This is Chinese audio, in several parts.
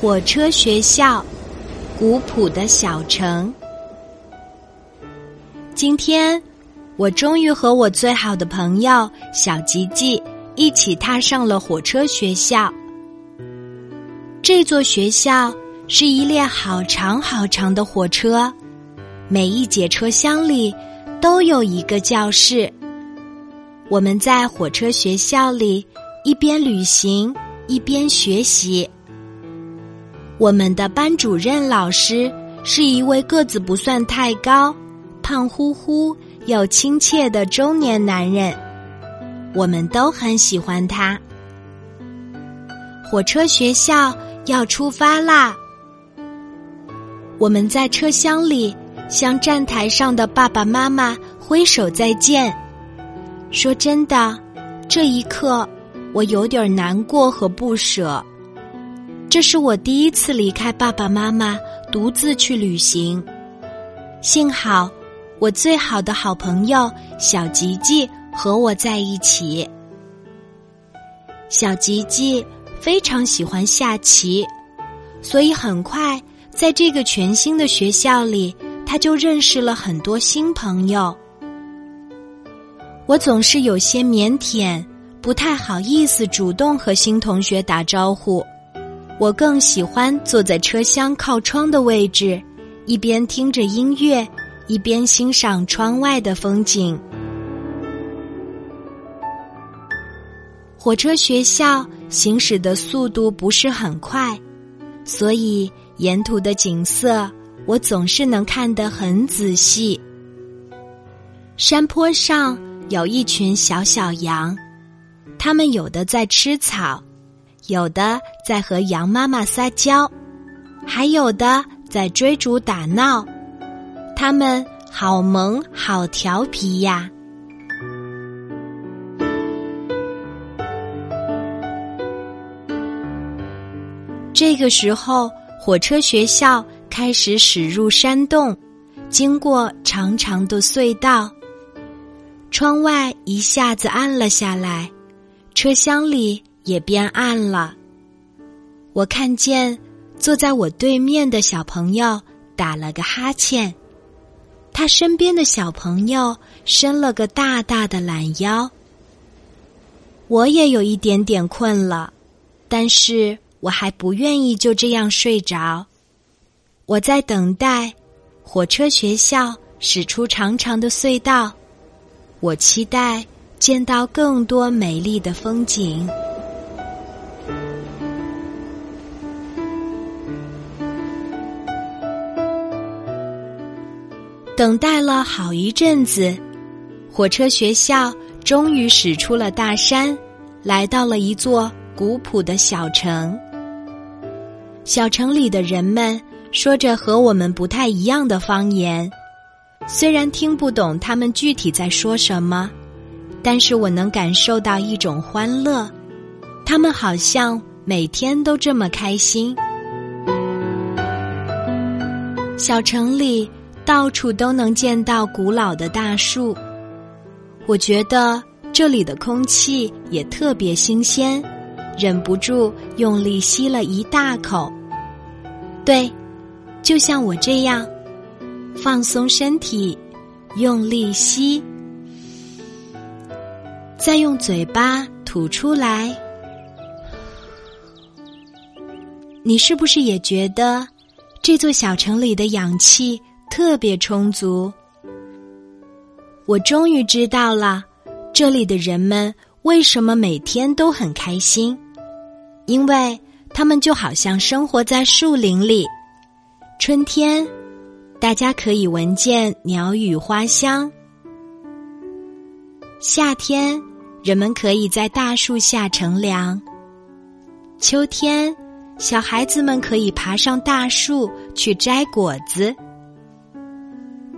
火车学校，古朴的小城。今天，我终于和我最好的朋友小吉吉一起踏上了火车学校。这座学校是一列好长好长的火车，每一节车厢里都有一个教室。我们在火车学校里一边旅行一边学习。我们的班主任老师是一位个子不算太高、胖乎乎又亲切的中年男人，我们都很喜欢他。火车学校要出发啦！我们在车厢里向站台上的爸爸妈妈挥手再见。说真的，这一刻我有点难过和不舍。这是我第一次离开爸爸妈妈，独自去旅行。幸好，我最好的好朋友小吉吉和我在一起。小吉吉非常喜欢下棋，所以很快在这个全新的学校里，他就认识了很多新朋友。我总是有些腼腆，不太好意思主动和新同学打招呼。我更喜欢坐在车厢靠窗的位置，一边听着音乐，一边欣赏窗外的风景。火车学校行驶的速度不是很快，所以沿途的景色我总是能看得很仔细。山坡上有一群小小羊，它们有的在吃草。有的在和羊妈妈撒娇，还有的在追逐打闹，它们好萌好调皮呀！这个时候，火车学校开始驶入山洞，经过长长的隧道，窗外一下子暗了下来，车厢里。也变暗了。我看见坐在我对面的小朋友打了个哈欠，他身边的小朋友伸了个大大的懒腰。我也有一点点困了，但是我还不愿意就这样睡着。我在等待火车学校驶出长长的隧道，我期待见到更多美丽的风景。等待了好一阵子，火车学校终于驶出了大山，来到了一座古朴的小城。小城里的人们说着和我们不太一样的方言，虽然听不懂他们具体在说什么，但是我能感受到一种欢乐。他们好像每天都这么开心。小城里。到处都能见到古老的大树，我觉得这里的空气也特别新鲜，忍不住用力吸了一大口。对，就像我这样，放松身体，用力吸，再用嘴巴吐出来。你是不是也觉得这座小城里的氧气？特别充足。我终于知道了，这里的人们为什么每天都很开心，因为他们就好像生活在树林里。春天，大家可以闻见鸟语花香；夏天，人们可以在大树下乘凉；秋天，小孩子们可以爬上大树去摘果子。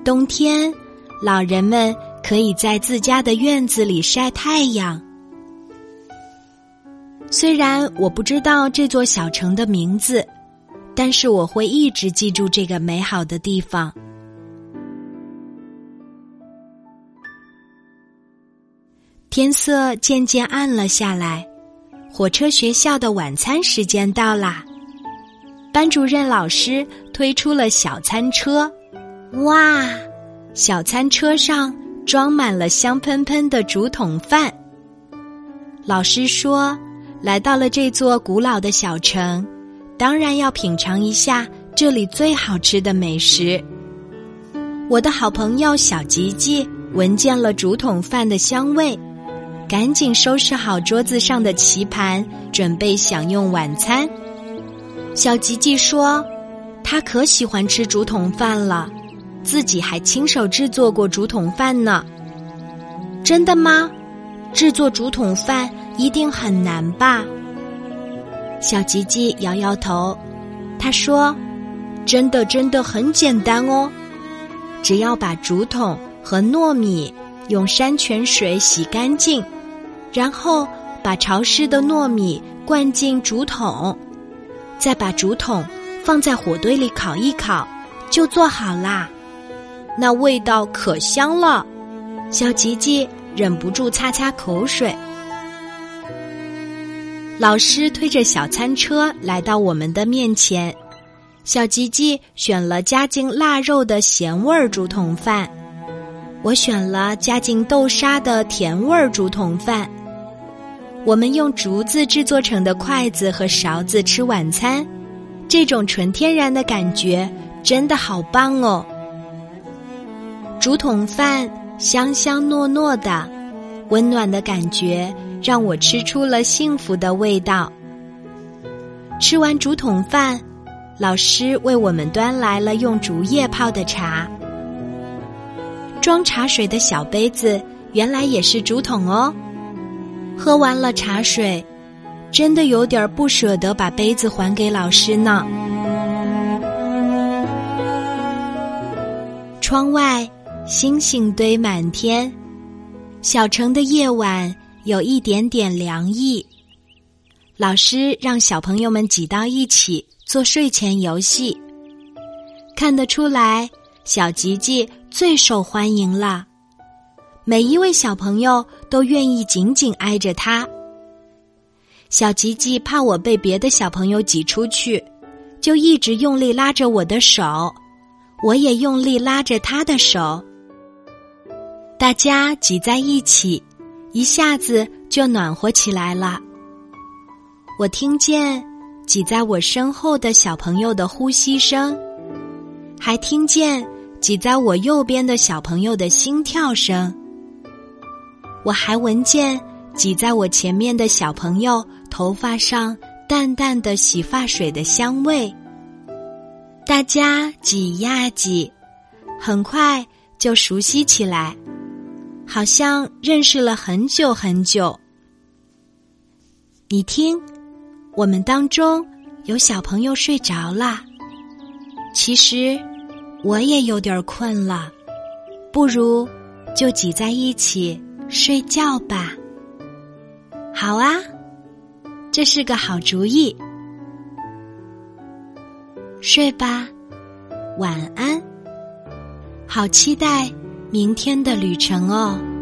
冬天，老人们可以在自家的院子里晒太阳。虽然我不知道这座小城的名字，但是我会一直记住这个美好的地方。天色渐渐暗了下来，火车学校的晚餐时间到啦。班主任老师推出了小餐车，哇！小餐车上装满了香喷喷的竹筒饭。老师说，来到了这座古老的小城，当然要品尝一下这里最好吃的美食。我的好朋友小吉吉闻见了竹筒饭的香味，赶紧收拾好桌子上的棋盘，准备享用晚餐。小吉吉说：“他可喜欢吃竹筒饭了。”自己还亲手制作过竹筒饭呢，真的吗？制作竹筒饭一定很难吧？小吉吉摇摇头，他说：“真的，真的很简单哦，只要把竹筒和糯米用山泉水洗干净，然后把潮湿的糯米灌进竹筒，再把竹筒放在火堆里烤一烤，就做好啦。”那味道可香了，小吉吉忍不住擦擦口水。老师推着小餐车来到我们的面前，小吉吉选了加进腊肉的咸味儿竹筒饭，我选了加进豆沙的甜味儿竹筒饭。我们用竹子制作成的筷子和勺子吃晚餐，这种纯天然的感觉真的好棒哦。竹筒饭香香糯糯的，温暖的感觉让我吃出了幸福的味道。吃完竹筒饭，老师为我们端来了用竹叶泡的茶。装茶水的小杯子原来也是竹筒哦。喝完了茶水，真的有点不舍得把杯子还给老师呢。窗外。星星堆满天，小城的夜晚有一点点凉意。老师让小朋友们挤到一起做睡前游戏，看得出来，小吉吉最受欢迎了。每一位小朋友都愿意紧紧挨着他。小吉吉怕我被别的小朋友挤出去，就一直用力拉着我的手，我也用力拉着他的手。大家挤在一起，一下子就暖和起来了。我听见挤在我身后的小朋友的呼吸声，还听见挤在我右边的小朋友的心跳声。我还闻见挤在我前面的小朋友头发上淡淡的洗发水的香味。大家挤呀挤，很快就熟悉起来。好像认识了很久很久。你听，我们当中有小朋友睡着了。其实我也有点困了，不如就挤在一起睡觉吧。好啊，这是个好主意。睡吧，晚安。好期待。明天的旅程哦。